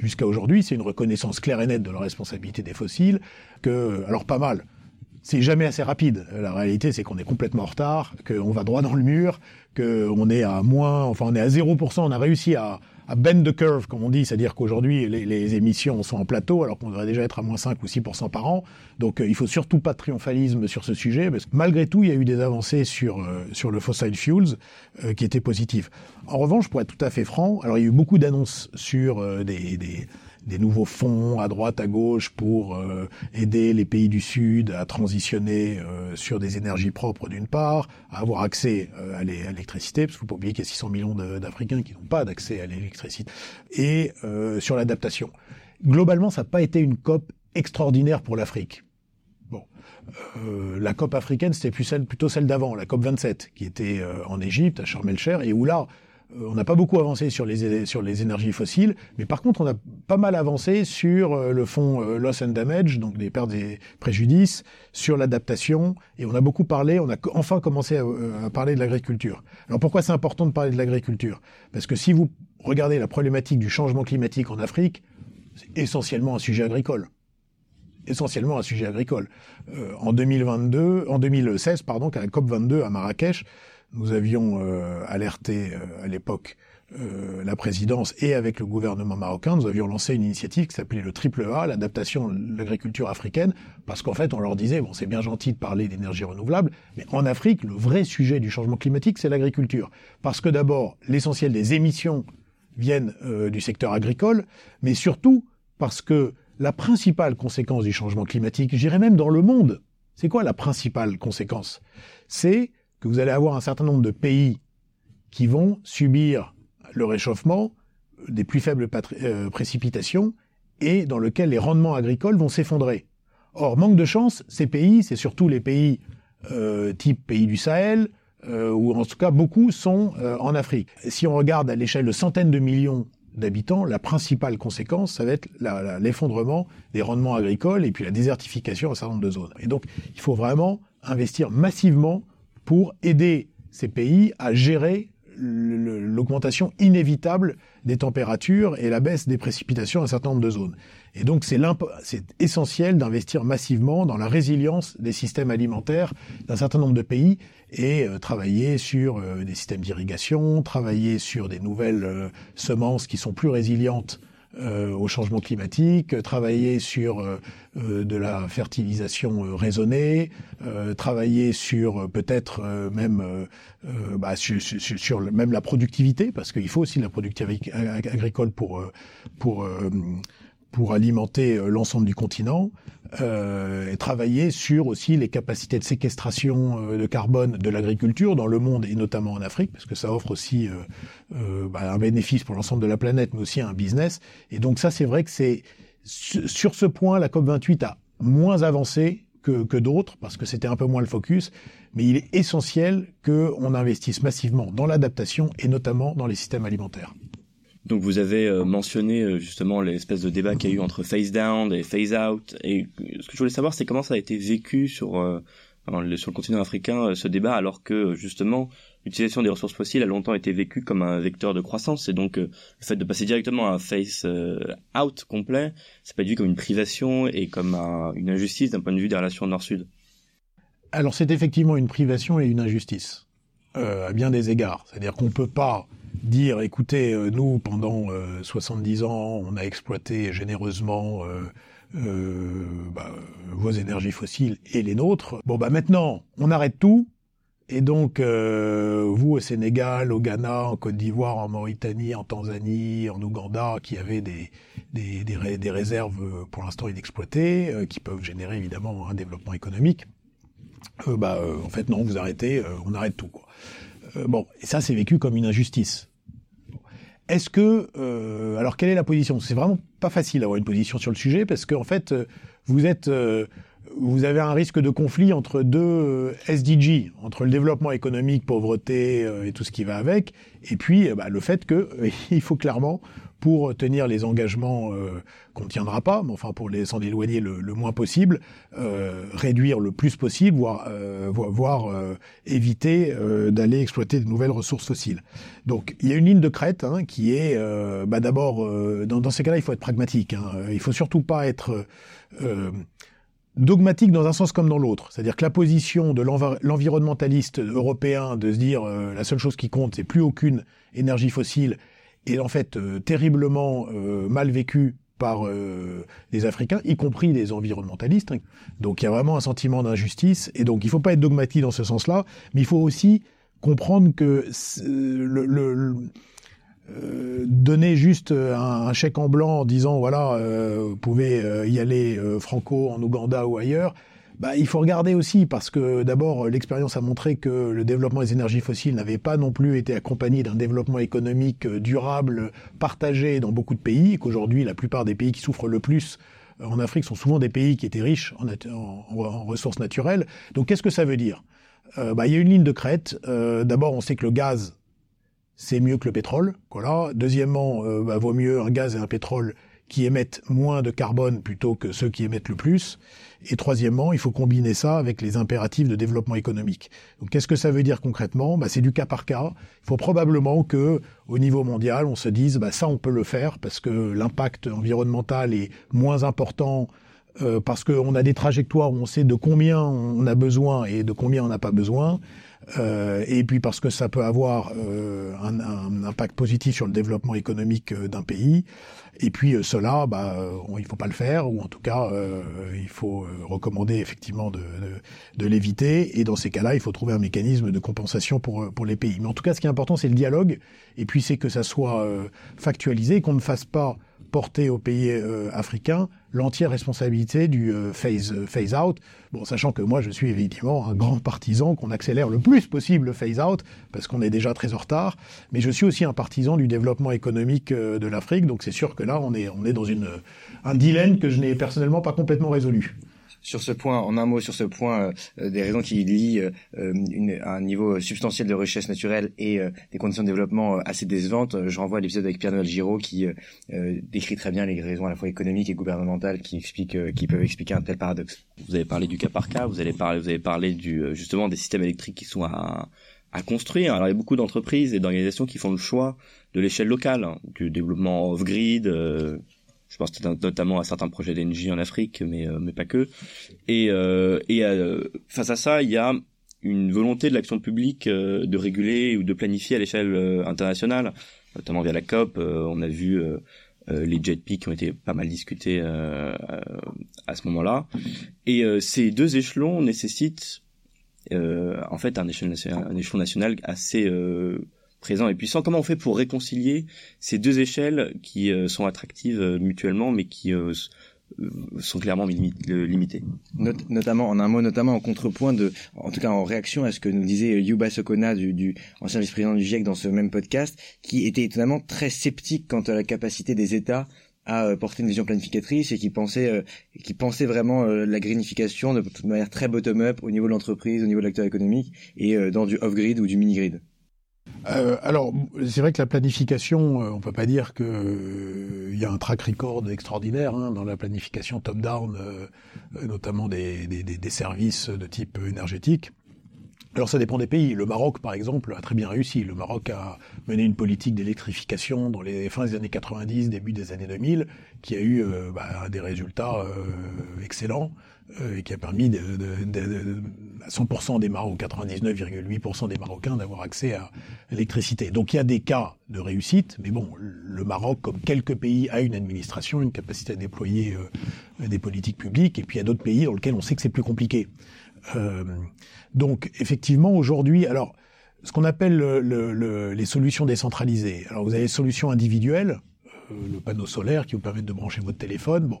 jusqu'à aujourd'hui. C'est une reconnaissance claire et nette de la responsabilité des fossiles. Que, alors pas mal. C'est jamais assez rapide. La réalité, c'est qu'on est complètement en retard, qu'on va droit dans le mur, qu'on est à moins, enfin on est à 0%. On a réussi à, à bend the curve, comme on dit, c'est-à-dire qu'aujourd'hui, les, émissions sont en plateau, alors qu'on devrait déjà être à moins 5 ou 6% par an. Donc, euh, il faut surtout pas de triomphalisme sur ce sujet, parce que malgré tout, il y a eu des avancées sur, euh, sur le fossil fuels euh, qui étaient positives. En revanche, pour être tout à fait franc, alors il y a eu beaucoup d'annonces sur des, des des nouveaux fonds à droite, à gauche pour euh, aider les pays du Sud à transitionner euh, sur des énergies propres d'une part, à avoir accès euh, à l'électricité, parce qu'il faut pas oublier qu'il y a 600 millions d'Africains qui n'ont pas d'accès à l'électricité, et sur l'adaptation. Globalement, ça n'a pas été une COP extraordinaire pour l'Afrique. Bon, la COP africaine, c'était plus celle, plutôt celle d'avant, la COP 27, qui était en Égypte, à Sharm el-Cher, et où là, euh, on n'a pas beaucoup avancé sur les, sur les énergies fossiles, mais par contre, on a pas mal avancé sur euh, le fonds euh, loss and damage, donc des pertes et préjudices, sur l'adaptation, et on a beaucoup parlé, on a enfin commencé à, parler de l'agriculture. Alors pourquoi c'est important de parler de l'agriculture? Parce que si vous regardez la problématique du changement climatique en Afrique, c'est essentiellement un sujet agricole essentiellement un sujet agricole. en 2022, en 2016, pardon, à la COP 22 à Marrakech, nous avions euh, alerté euh, à l'époque euh, la présidence et avec le gouvernement marocain, nous avions lancé une initiative qui s'appelait le triple A, l'adaptation de l'agriculture africaine, parce qu'en fait, on leur disait, bon, c'est bien gentil de parler d'énergie renouvelable, mais en Afrique, le vrai sujet du changement climatique, c'est l'agriculture. Parce que d'abord, l'essentiel des émissions viennent du secteur agricole, mais surtout parce que la principale conséquence du changement climatique, j'irais même dans le monde, c'est quoi la principale conséquence? C'est vous allez avoir un certain nombre de pays qui vont subir le réchauffement, des plus faibles euh, précipitations, et dans lequel les rendements agricoles vont s'effondrer. Or, manque de chance, ces pays, c'est surtout les pays euh, type pays du Sahel, euh, ou en tout cas beaucoup sont en Afrique. Si on regarde à l'échelle de centaines de millions d'habitants, la principale conséquence, ça va être l'effondrement des rendements agricoles et puis la désertification d'un certain nombre de zones. Et donc, il faut vraiment investir massivement pour aider ces pays à gérer l'augmentation inévitable des températures et la baisse des précipitations dans un certain nombre de zones. Et donc c'est essentiel d'investir massivement dans la résilience des systèmes alimentaires d'un certain nombre de pays et euh, travailler sur euh, des systèmes d'irrigation, travailler sur des nouvelles euh, semences qui sont plus résilientes euh, au changement climatique, travailler sur euh, euh, de la fertilisation raisonnée, travailler sur peut-être même bah, sur, sur, même la productivité, parce qu'il faut aussi de la productivité agricole pour pour pour alimenter l'ensemble du continent. Euh, et travailler sur aussi les capacités de séquestration euh, de carbone de l'agriculture dans le monde et notamment en Afrique, parce que ça offre aussi euh, bah, un bénéfice pour l'ensemble de la planète, mais aussi un business. Et donc ça, c'est vrai que c'est sur ce point, la COP 28 a moins avancé que, que d'autres, parce que c'était un peu moins le focus, mais il est essentiel qu'on investisse massivement dans l'adaptation et notamment dans les systèmes alimentaires. Donc vous avez euh, mentionné euh, justement l'espèce de débat qu'il y a eu entre phase down et phase out. Et ce que je voulais savoir, c'est comment ça a été vécu sur euh, sur le continent africain ce débat alors que justement l'utilisation des ressources fossiles a longtemps été vécue comme un vecteur de croissance et donc le fait de passer directement à un face out complet, c'est pas vu comme une privation et comme une injustice d'un point de vue des relations nord-sud. Alors c'est effectivement une privation et une injustice à bien des égards, c'est-à-dire qu'on peut pas dire écoutez, euh, nous, pendant 70 euh, ans, on a exploité généreusement euh, bah, vos énergies fossiles et les nôtres. Bon, bah maintenant, on arrête tout. Et donc, vous au Sénégal, au Ghana, en Côte d'Ivoire, en Mauritanie, en Tanzanie, en Ouganda, qui avez des, des, des, réserves pour l'instant inexploitées, qui peuvent générer évidemment un développement économique, bah, en fait, non, vous arrêtez, on arrête tout. Bon, et ça, c'est vécu comme une injustice. Est-ce que, euh, alors quelle est la position? C'est vraiment pas facile d'avoir une position sur le sujet parce qu'en fait, euh, vous êtes, euh, vous avez un risque de conflit entre deux SDG, entre le développement économique, pauvreté et tout ce qui va avec, et puis bah, le fait que il faut clairement pour tenir les engagements euh, qu'on ne tiendra pas, mais enfin pour s'en éloigner le, moins possible, euh, réduire le plus possible, voire, euh, voire éviter d'aller exploiter de nouvelles ressources fossiles. Donc il y a une ligne de crête hein, qui est, bah, d'abord, dans, dans, ces cas-là, il faut être pragmatique. Hein. Il faut surtout pas être dogmatique dans un sens comme dans l'autre. C'est-à-dire que la position de l'environnementaliste européen de se dire la seule chose qui compte, c'est plus aucune énergie fossile est en fait euh, terriblement euh, mal vécu par euh, les Africains, y compris les environnementalistes. Hein. Donc il y a vraiment un sentiment d'injustice, et donc il ne faut pas être dogmatique dans ce sens-là, mais il faut aussi comprendre que le, le, donner juste un, chèque en blanc en disant voilà, vous pouvez y aller franco en Ouganda ou ailleurs, bah, il faut regarder aussi parce que d'abord l'expérience a montré que le développement des énergies fossiles n'avait pas non plus été accompagné d'un développement économique euh, durable, partagé dans beaucoup de pays, et qu'aujourd'hui la plupart des pays qui souffrent le plus euh, en Afrique sont souvent des pays qui étaient riches en, ressources naturelles. Donc qu'est-ce que ça veut dire? Euh, bah, Il y a une ligne de crête. D'abord on sait que le gaz c'est mieux que le pétrole. Voilà. Deuxièmement, bah, vaut mieux un gaz et un pétrole qui émettent moins de carbone plutôt que ceux qui émettent le plus. Et troisièmement, il faut combiner ça avec les impératifs de développement économique. Donc, qu'est-ce que ça veut dire concrètement? Bah, C'est du cas par cas. Il faut probablement que, au niveau mondial, on se dise, bah, ça, on peut le faire parce que l'impact environnemental est moins important euh, parce qu'on a des trajectoires où on sait de combien on a besoin et de combien on n'a pas besoin. Euh, et puis parce que ça peut avoir euh, un, un, impact positif sur le développement économique euh, d'un pays. Et puis euh, cela, bah, il faut pas le faire, ou en tout cas, il faut recommander effectivement de, de, de l'éviter. Et dans ces cas-là, il faut trouver un mécanisme de compensation pour pour les pays. Mais en tout cas, ce qui est important, c'est le dialogue. Et puis c'est que ça soit factualisé, qu'on ne fasse pas porter aux pays euh, africains l'entière responsabilité du euh, phase, euh, phase out. Bon, sachant que moi, je suis évidemment un grand partisan qu'on accélère le plus possible le phase out, parce qu'on est déjà très en retard. Mais je suis aussi un partisan du développement économique de l'Afrique. Donc c'est sûr que là, on est, on est dans une, un dilemme que je n'ai personnellement pas complètement résolu sur ce point, en un mot, sur ce point, euh, des raisons qui lient euh, une, un niveau substantiel de richesse naturelle et euh, des conditions de développement assez décevantes, je renvoie à l'épisode avec Pierre-Noël Giraud qui décrit très bien les raisons à la fois économiques et gouvernementales qui expliquent, qui peuvent expliquer un tel paradoxe. Vous avez parlé du cas par cas, vous avez parlé, vous avez parlé du justement des systèmes électriques qui sont à, à construire. Alors il y a beaucoup d'entreprises et d'organisations qui font le choix de l'échelle locale, hein, du développement off-grid, je pense notamment à certains projets d'Engie en Afrique, mais euh, mais pas que. Et euh, et euh, face à ça, il y a une volonté de l'action publique de réguler ou de planifier à l'échelle internationale, notamment via la COP. on a vu les jet qui ont été pas mal discutés à ce moment-là. Et ces deux échelons nécessitent en fait un échelon un échelon national assez présent et puissant. Comment on fait pour réconcilier ces deux échelles qui euh, sont attractives euh, mutuellement, mais qui euh, sont clairement limitées? notamment, en un mot, notamment en contrepoint de, en tout cas en réaction à ce que nous disait Yuba Sokona, du, du ancien vice-président du GIEC dans ce même podcast, qui était étonnamment très sceptique quant à la capacité des États à porter une vision planificatrice et qui pensait, qui pensait vraiment la greenification de, de manière très bottom-up au niveau de l'entreprise, au niveau de l'acteur économique et dans du off-grid ou du mini-grid. Euh, alors, c'est vrai que la planification, euh, on peut pas dire qu'il euh, y a un track record extraordinaire hein, dans la planification top-down, notamment des, services de type énergétique. Alors ça dépend des pays. Le Maroc, par exemple, a très bien réussi. Le Maroc a mené une politique d'électrification dans les fins des années 90, début des années 2000, qui a eu bah, des résultats excellents. Et qui a permis de, 100% des Marocains, 99,8% des Marocains d'avoir accès à l'électricité. Donc il y a des cas de réussite, mais bon, le Maroc, comme quelques pays, a une administration, une capacité à déployer euh, des politiques publiques, et puis il y a d'autres pays dans lesquels on sait que c'est plus compliqué. Euh, donc effectivement, aujourd'hui, alors ce qu'on appelle le, les solutions décentralisées. Alors vous avez les solutions individuelles, le panneau solaire qui vous permet de brancher votre téléphone. Bon,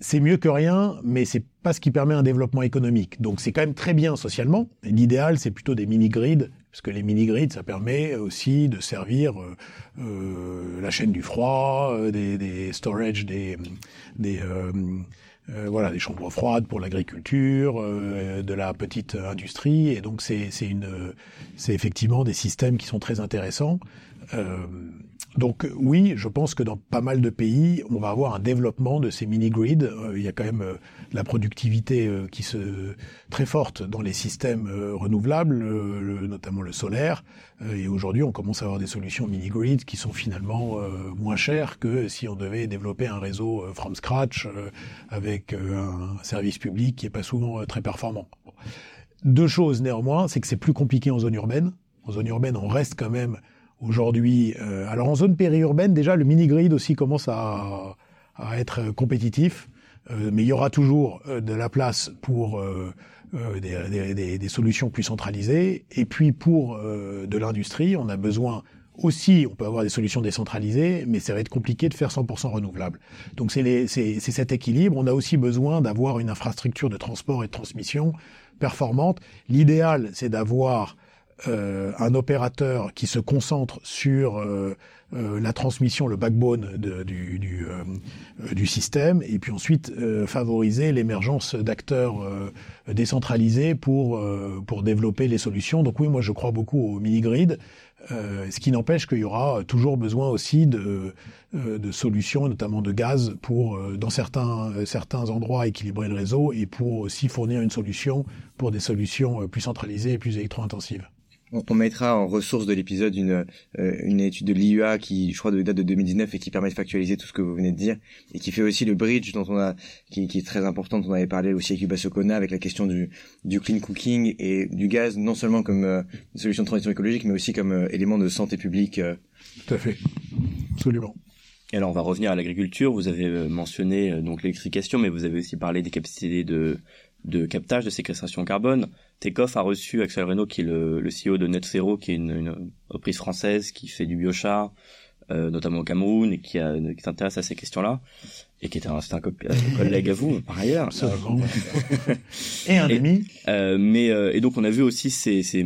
c'est mieux que rien, mais c'est pas ce qui permet un développement économique. Donc c'est quand même très bien socialement. L'idéal, c'est plutôt des mini-grids, parce que les mini-grids, ça permet aussi de servir euh, euh la chaîne du froid, euh, des, des storage, des, des euh, voilà, des chambres froides pour l'agriculture, de la petite industrie, et donc c'est c'est une c'est effectivement des systèmes qui sont très intéressants. Donc oui, je pense que dans pas mal de pays, on va avoir un développement de ces mini-grids. Euh, il y a quand même euh, la productivité euh, qui se très forte dans les systèmes renouvelables, notamment le solaire. et aujourd'hui, on commence à avoir des solutions mini-grids qui sont finalement moins chères que si on devait développer un réseau from scratch avec un service public qui est pas souvent très performant. Deux choses néanmoins, c'est que c'est plus compliqué en zone urbaine. En zone urbaine, on reste quand même Aujourd'hui, euh, alors en zone périurbaine, déjà le mini-grid aussi commence à, à être compétitif, euh, mais il y aura toujours euh, de la place pour des, des, des, solutions plus centralisées. Et puis pour de l'industrie, on a besoin aussi, on peut avoir des solutions décentralisées, mais ça va être compliqué de faire 100% renouvelable. Donc c'est cet équilibre. On a aussi besoin d'avoir une infrastructure de transport et de transmission performante. L'idéal, c'est d'avoir euh, un opérateur qui se concentre sur euh, euh, la transmission, le backbone de, du, du, du, système, et puis ensuite favoriser l'émergence d'acteurs décentralisés pour pour développer les solutions. Donc oui, moi je crois beaucoup au mini-grid, ce qui n'empêche qu'il y aura toujours besoin aussi de, de solutions, notamment de gaz, pour dans certains certains endroits équilibrer le réseau et pour aussi fournir une solution pour des solutions plus centralisées et plus électro-intensives. On, mettra en ressource de l'épisode une, euh, une étude de l'IUA qui, je crois, de date de 2019 et qui permet de factualiser tout ce que vous venez de dire et qui fait aussi le bridge dont on a, qui, qui est très important, dont on avait parlé aussi avec Yuba Sokona avec la question du, du clean cooking et du gaz, non seulement comme euh, solution de transition écologique, mais aussi comme euh, élément de santé publique. Tout à fait, absolument. Et alors on va revenir à l'agriculture. Vous avez mentionné donc l'électrification, mais vous avez aussi parlé des capacités de de captage de séquestration carbone. Tekoff a reçu Axel Renault, qui est le, le CEO de Net Zero, qui est une, une entreprise française qui fait du biochar, euh, notamment au Cameroun, et qui, a, qui s'intéresse à ces questions-là, et qui est un, un, collègue à vous, par ailleurs. et un ami. Euh, mais euh, et donc on a vu aussi ces, ces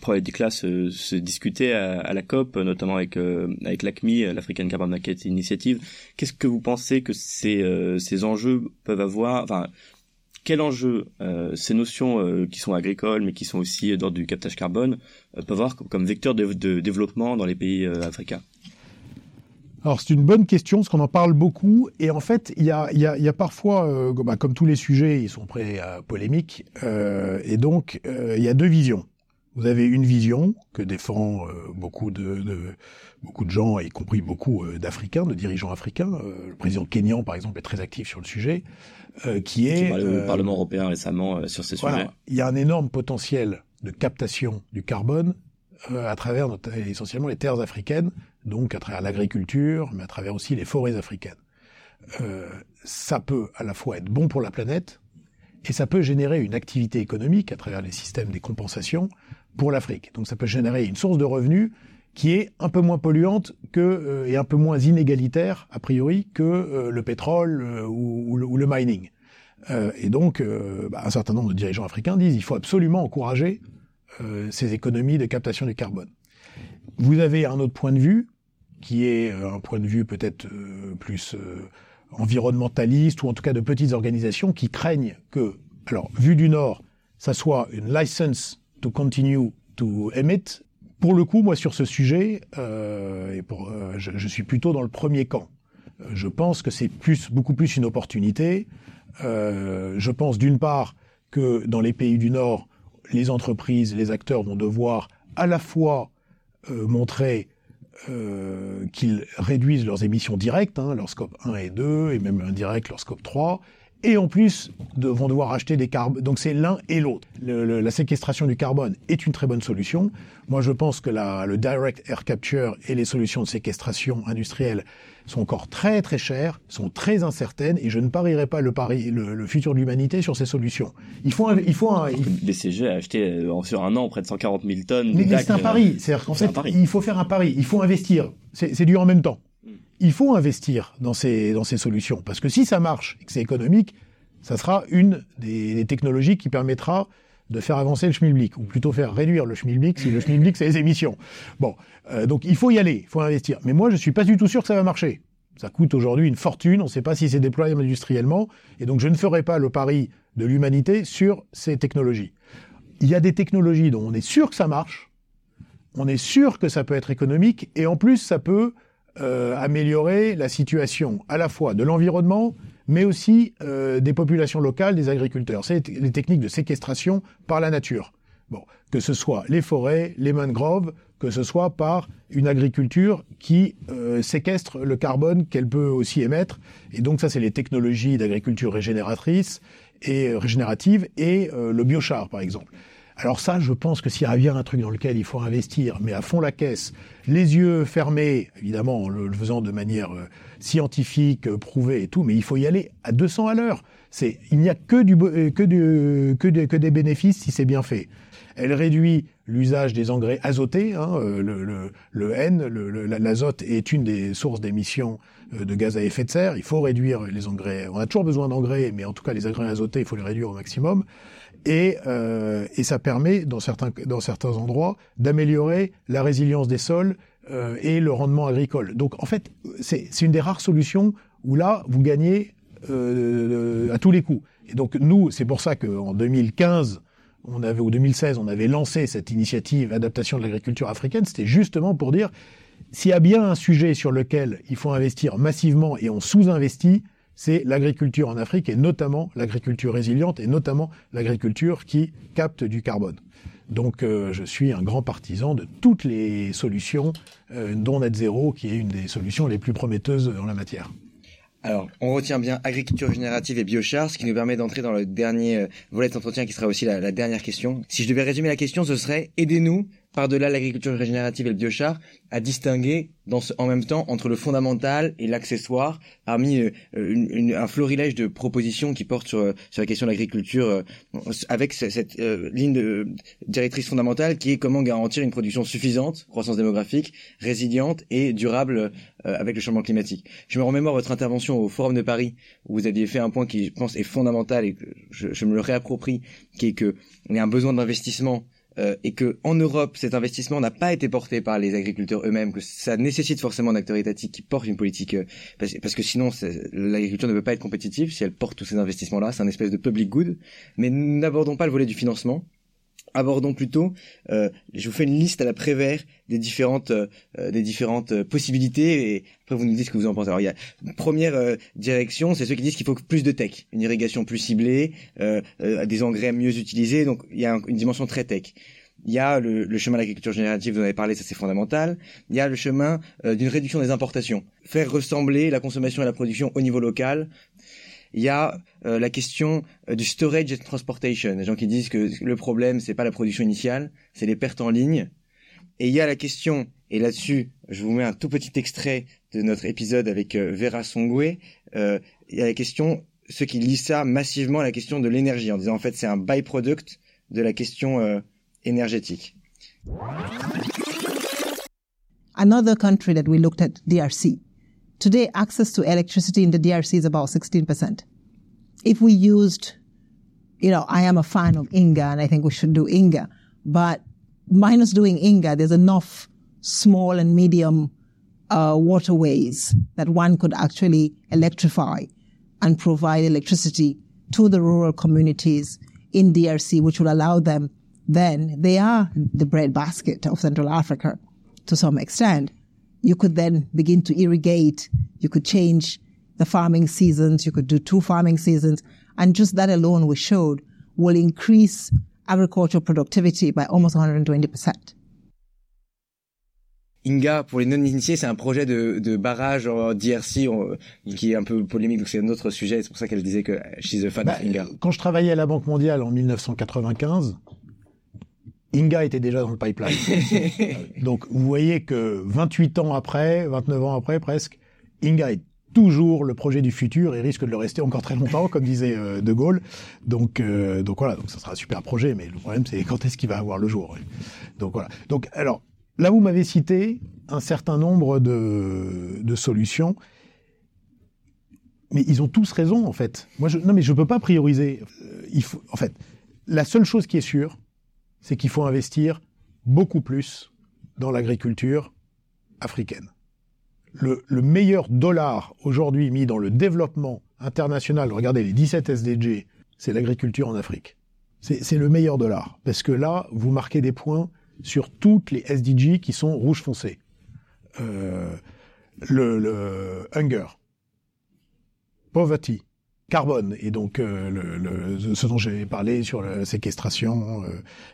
problématiques-là se, se discuter à, à, la COP, notamment avec euh, avec l'ACMI, l'African Carbon Market Initiative. Qu'est-ce que vous pensez que ces euh, ces enjeux peuvent avoir, enfin quel enjeu euh, ces notions euh, qui sont agricoles mais qui sont aussi dans du captage carbone euh, peuvent avoir comme vecteur de, développement dans les pays africains? Alors c'est une bonne question, parce qu'on en parle beaucoup, et en fait il y a, parfois, bah, comme tous les sujets, ils sont prêts à polémique, et donc il y a deux visions. Vous avez une vision que défend beaucoup de, de, beaucoup de gens, y compris beaucoup d'Africains, de dirigeants africains. le président Kenyan, par exemple, est très actif sur le sujet. Euh, qui est... au euh, Parlement européen récemment euh, sur ces sujets. Il y a un énorme potentiel de captation du carbone à travers essentiellement les terres africaines, donc à travers l'agriculture, mais à travers aussi les forêts africaines. ça peut à la fois être bon pour la planète, et ça peut générer une activité économique à travers les systèmes des compensations pour l'Afrique. Donc ça peut générer une source de revenus qui est un peu moins polluante que euh, et un peu moins inégalitaire a priori que euh, le pétrole euh, ou, ou, le, mining. et donc, bah, un certain nombre de dirigeants africains disent il faut absolument encourager ces économies de captation du carbone. Vous avez un autre point de vue qui est un point de vue peut-être plus environnementaliste ou en tout cas de petites organisations qui craignent que, alors vu du nord, ça soit une license to continue to emit pour le coup, moi, sur ce sujet, et pour, je, suis plutôt dans le premier camp. je pense que c'est plus, beaucoup plus une opportunité. je pense d'une part que dans les pays du Nord, les entreprises, les acteurs vont devoir à la fois euh, montrer euh, qu'ils réduisent leurs émissions directes, hein, leur scope 1 et 2, et même indirect leur scope 3, et en plus de, vont devoir acheter des carbones. Donc c'est l'un et l'autre. la séquestration du carbone est une très bonne solution. Moi je pense que la, le direct air capture et les solutions de séquestration industrielle sont encore très très chères, sont très incertaines, et je ne parierai pas le, pari, le, futur de l'humanité sur ces solutions. Il faut un, il faut un, il... BCG a acheté euh, sur un an près de 140 000 tonnes. Mais, c'est un pari. C'est-à-dire qu'en fait, il faut faire un pari. Il faut investir. C'est du en même temps il faut investir dans ces, dans ces solutions. Parce que si ça marche et que c'est économique, ça sera une des, technologies qui permettra de faire avancer le schmilblick, ou plutôt faire réduire le schmilblick si le schmilblick c'est les émissions. Bon, euh, donc il faut y aller, il faut investir. Mais moi je suis pas du tout sûr que ça va marcher. Ça coûte aujourd'hui une fortune, on ne sait pas si c'est déployable industriellement, et donc je ne ferai pas le pari de l'humanité sur ces technologies. Il y a des technologies dont on est sûr que ça marche, on est sûr que ça peut être économique, et en plus ça peut euh, améliorer la situation à la fois de l'environnement, mais aussi euh, des populations locales, des agriculteurs. C'est les techniques de séquestration par la nature. Bon, que ce soit les forêts, les mangroves, que ce soit par une agriculture qui euh, séquestre le carbone qu'elle peut aussi émettre. Et donc ça, c'est les technologies d'agriculture régénératrice et régénérative et le biochar, par exemple. Alors ça, je pense que s'il y a bien un truc dans lequel il faut investir, mais à fond la caisse, les yeux fermés, évidemment en le, faisant de manière euh, scientifique, euh, prouvée et tout, mais il faut y aller à 200 à l'heure. C'est, il n'y a euh, que des bénéfices si c'est bien fait. Elle réduit l'usage des engrais azotés. Hein, le, N, l'azote est une des sources d'émissions de gaz à effet de serre. Il faut réduire les engrais. On a toujours besoin d'engrais, mais en tout cas les engrais azotés, il faut les réduire au maximum et, euh, et ça permet dans certains, dans certains endroits d'améliorer la résilience des sols euh, et le rendement agricole. Donc en fait, c'est une des rares solutions où là, vous gagnez euh, à tous les coups. Et donc nous, c'est pour ça qu'en 2015, on avait, ou 2016, on avait lancé cette initiative adaptation de l'agriculture africaine, c'était justement pour dire s'il y a bien un sujet sur lequel il faut investir massivement et on sous-investit, c'est l'agriculture en Afrique et notamment l'agriculture résiliente et notamment l'agriculture qui capte du carbone. Donc euh, je suis un grand partisan de toutes les solutions, euh, dont Net Zero, qui est une des solutions les plus prometteuses en la matière. Alors, on retient bien agriculture générative et biochar, ce qui nous permet d'entrer dans le dernier euh, volet d'entretien qui sera aussi la, la, dernière question. Si je devais résumer la question, ce serait aidez-nous par-delà l'agriculture régénérative et le biochar, à distinguer dans ce, en même temps entre le fondamental et l'accessoire parmi euh, une, un florilège de propositions qui portent sur, sur la question de l'agriculture euh, avec cette, euh, ligne de, directrice fondamentale qui est comment garantir une production suffisante, croissance démographique, résiliente et durable avec le changement climatique. Je me remémore votre intervention au Forum de Paris où vous aviez fait un point qui je pense est fondamental et que je, je me le réapproprie, qui est que on a un besoin d'investissement euh, et que en Europe cet investissement n'a pas été porté par les agriculteurs eux-mêmes, que ça nécessite forcément un acteur étatique qui porte une politique, euh, parce, parce, que sinon l'agriculture ne peut pas être compétitive si elle porte tous ces investissements-là, c'est un espèce de public good. Mais n'abordons pas le volet du financement, abordons plutôt, euh, je vous fais une liste à la Prévert des différentes euh, des différentes possibilités et après vous nous dites ce que vous en pensez. Alors il y a première euh, direction, c'est ceux qui disent qu'il faut plus de tech, une irrigation plus ciblée, des engrais mieux utilisés, donc il y a une dimension très tech. Il y a le, le chemin de l'agriculture générative, vous en avez parlé, ça c'est fondamental. Il y a le chemin d'une réduction des importations, faire ressembler la consommation et la production au niveau local, il y a euh, la question euh, du storage and transportation. Les gens qui disent que le problème c'est pas la production initiale, c'est les pertes en ligne. Et il y a la question, et là-dessus, je vous mets un tout petit extrait de notre épisode avec euh, Vera Songwe. il y a la question, ceux qui lisent ça massivement, la question de l'énergie, en disant en fait c'est un byproduct de la question énergétique. Another country that we looked at, DRC. Today, access to electricity in the DRC is about 16%. If we used, you know, I am a fan of Inga and I think we should do Inga, but minus doing Inga, there's enough small and medium uh, waterways that one could actually electrify and provide electricity to the rural communities in DRC, which would allow them then they are the breadbasket of Central Africa to some extent. You could then begin to irrigate. You could change the farming seasons. You could do two farming seasons. And just that alone, we showed, will increase agricultural productivity by almost 120%. Inga, pour les non-initiés, c'est un projet de, de barrage en DRC qui est un peu polémique, donc c'est un autre sujet. C'est pour ça qu'elle disait que she's a fan Bah, of Inga. Quand je travaillais à la Banque mondiale en 1995, Inga était déjà dans le pipeline. Donc vous voyez que 28 ans après, 29 ans après presque, Inga est toujours le projet du futur et risque de le rester encore très longtemps, comme disait euh, De Gaulle. Donc, euh, donc voilà, donc ça sera un super projet, mais le problème c'est quand est-ce qu'il va avoir le jour. Donc voilà. Donc alors là vous m'avez cité un certain nombre de, de solutions. Mais ils ont tous raison en fait. Moi, je, non, mais je peux pas prioriser. Euh, il faut, en fait, la seule chose qui est sûre, c'est qu'il faut investir beaucoup plus dans l'agriculture africaine. Le, le meilleur dollar aujourd'hui mis dans le développement international, regardez les 17 SDG, c'est l'agriculture en Afrique. C'est c'est le meilleur dollar. Parce que là, vous marquez des points sur toutes les SDG qui sont rouge foncé. Euh, le, le hunger, poverty, carbone, et donc euh, ce dont j'ai parlé sur la séquestration euh,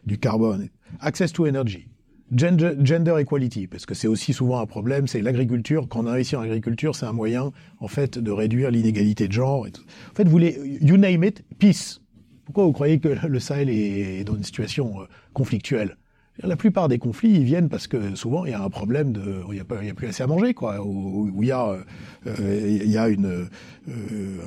du carbone, access to energy, gender, equality, parce que c'est aussi souvent un problème, c'est l'agriculture, quand on investit en agriculture, c'est un moyen, en fait, de réduire l'inégalité de genre. En fait, vous voulez, you name it, peace. Pourquoi vous croyez que le Sahel est dans une situation euh, conflictuelle? La plupart des conflits, ils viennent parce que souvent il y a un problème de, il y a, plus assez à manger, quoi, où, il y a, euh, il y a une, euh,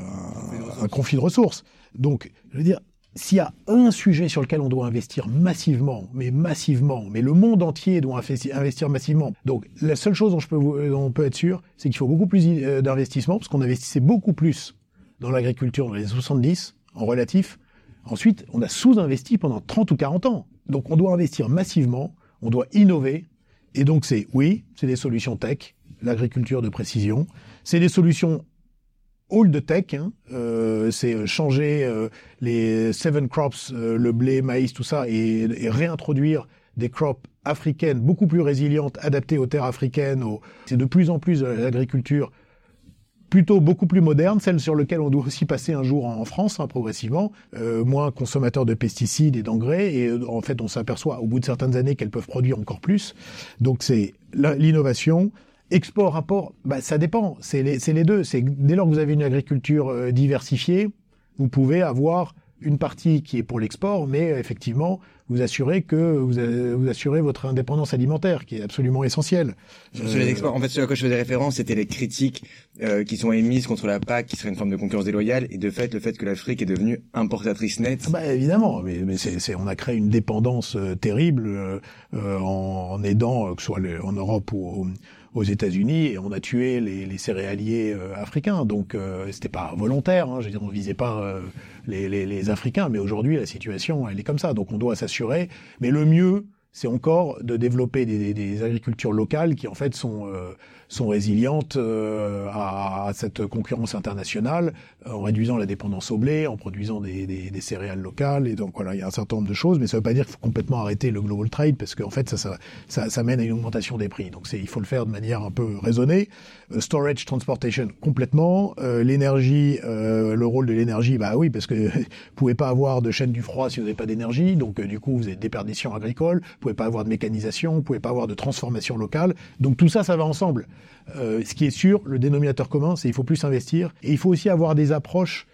un, un conflit de ressources. Donc, je veux dire, s'il y a un sujet sur lequel on doit investir massivement, mais massivement, mais le monde entier doit investi- investir massivement. Donc, la seule chose dont je peux, dont on peut être sûr, c'est qu'il faut beaucoup plus euh, d'investissement, parce qu'on investissait beaucoup plus dans l'agriculture dans les années 70, en relatif. Ensuite, on a sous-investi pendant 30 ou 40 ans. Donc, on doit investir massivement, on doit innover. Et donc, c'est, oui, c'est des solutions tech, l'agriculture de précision. C'est des solutions old tech, hein. Euh, c'est euh, changer euh, les seven crops, le blé, maïs, tout ça, et, réintroduire des crops africaines beaucoup plus résilientes, adaptées aux terres africaines. C'est de plus en plus l'agriculture plutôt beaucoup plus moderne, celle sur laquelle on doit aussi passer un jour en France, hein, progressivement, euh, moins consommateurs de pesticides et d'engrais, et euh, en fait on s'aperçoit au bout de certaines années qu'elles peuvent produire encore plus. Donc c'est l'innovation. Export, import, bah, ça dépend, c'est les, les deux. C'est dès lors que vous avez une agriculture euh, diversifiée, vous pouvez avoir une partie qui est pour l'export, mais effectivement, vous assurez que vous, euh, vous assurez votre indépendance alimentaire, qui est absolument essentielle. Sur, sur les exports, en fait, ce à quoi je faisais référence, c'était les critiques euh, qui sont émises contre la PAC, qui serait une forme de concurrence déloyale, et de fait, le fait que l'Afrique est devenue importatrice nette. Ah Bah évidemment, mais, mais c'est, on a créé une dépendance euh, terrible euh, euh, en, en aidant, euh, que ce soit le- en Europe ou au- aux États-Unis, et on a tué les, les céréaliers euh, africains. Donc euh, c'était pas volontaire, hein, je veux dire, on visait pas euh, les, les, les Africains, mais aujourd'hui la situation elle est comme ça. Donc on doit s'assurer. Mais le mieux, c'est encore de développer des, des- des agricultures locales qui en fait sont euh, sont résilientes euh, à, cette concurrence internationale en réduisant la dépendance au blé, en produisant des, céréales locales. Et donc voilà, il y a un certain nombre de choses, mais ça veut pas dire qu'il faut complètement arrêter le global trade parce qu'en fait ça, ça, mène à une augmentation des prix. Donc il faut le faire de manière un peu raisonnée. Euh, storage, transportation, complètement. Euh, l'énergie, euh, le rôle de l'énergie, bah oui, parce que vous pouvez pas avoir de chaîne du froid si vous n'avez pas d'énergie. Donc euh, du coup, vous avez déperdition agricole. Vous pouvez pas avoir de mécanisation. Vous pouvez pas avoir de transformation locale. Donc tout ça, ça va ensemble. Euh, ce qui est sûr, le dénominateur commun, c'est il faut plus investir et il faut aussi avoir des approches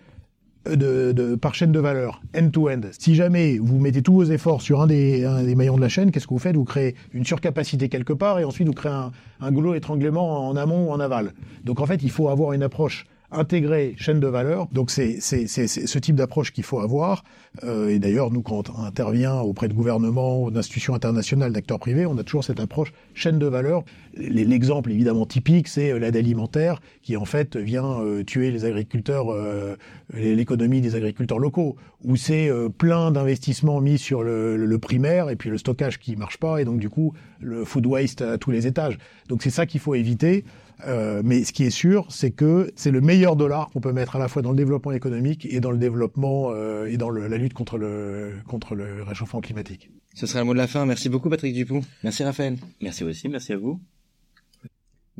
de, de, par chaîne de valeur, end-to-end. Si jamais vous mettez tous vos efforts sur un des, un des maillons de la chaîne, qu'est-ce que vous faites? Vous créez une surcapacité quelque part et ensuite vous créez un, un goulot étranglement en amont ou en aval. Donc en fait, il faut avoir une approche intégrée chaîne de valeur. Donc c'est ce type d'approche qu'il faut avoir. Euh, et d'ailleurs, nous, quand on intervient auprès de gouvernements, d'institutions internationales, d'acteurs privés, on a toujours cette approche chaîne de valeur. L'exemple évidemment typique, c'est euh, l'aide alimentaire qui en fait vient euh, tuer les agriculteurs, euh, l'économie des agriculteurs locaux, où c'est euh, plein d'investissements mis sur le, le- le primaire et puis le stockage qui marche pas et donc du coup le food waste à tous les étages. Donc c'est ça qu'il faut éviter. Euh, mais ce qui est sûr, c'est que c'est le meilleur dollar qu'on peut mettre à la fois dans le développement économique et dans le développement euh, et dans le, la lutte contre le contre le réchauffement climatique. Ce sera le mot de la fin. Merci beaucoup Patrick Dupont. Merci Raphaël. Merci aussi, merci à vous.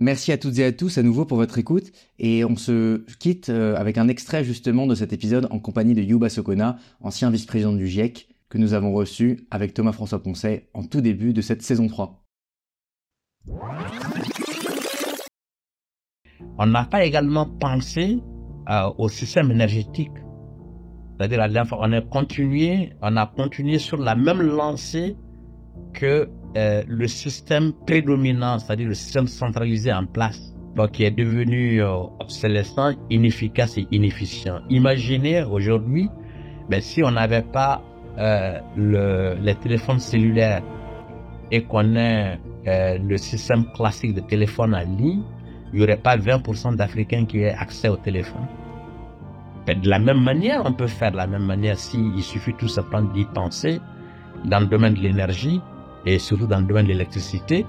Merci à toutes et à tous à nouveau pour votre écoute et on se quitte euh, avec un extrait justement de cet épisode en compagnie de Yuba Sokona, ancien vice-président du GIEC, que nous avons reçu avec Thomas-François Poncet en tout début de cette saison 3. On n'a pas également pensé euh, au système énergétique. C'est-à-dire, on a continué, on a continué sur la même lancée que euh, le système prédominant, c'est-à-dire le système centralisé en place, donc qui est devenu euh, obsolescent, inefficace et inefficient. Imaginez aujourd'hui, ben, si on n'avait pas euh, le, les téléphones cellulaires et qu'on ait le système classique de téléphone en ligne, il n'y aurait pas 20% d'Africains qui aient accès au téléphone. De la même manière, on peut faire de la même manière s'il il suffit tout simplement d'y penser dans le domaine de l'énergie et surtout dans le domaine de l'électricité,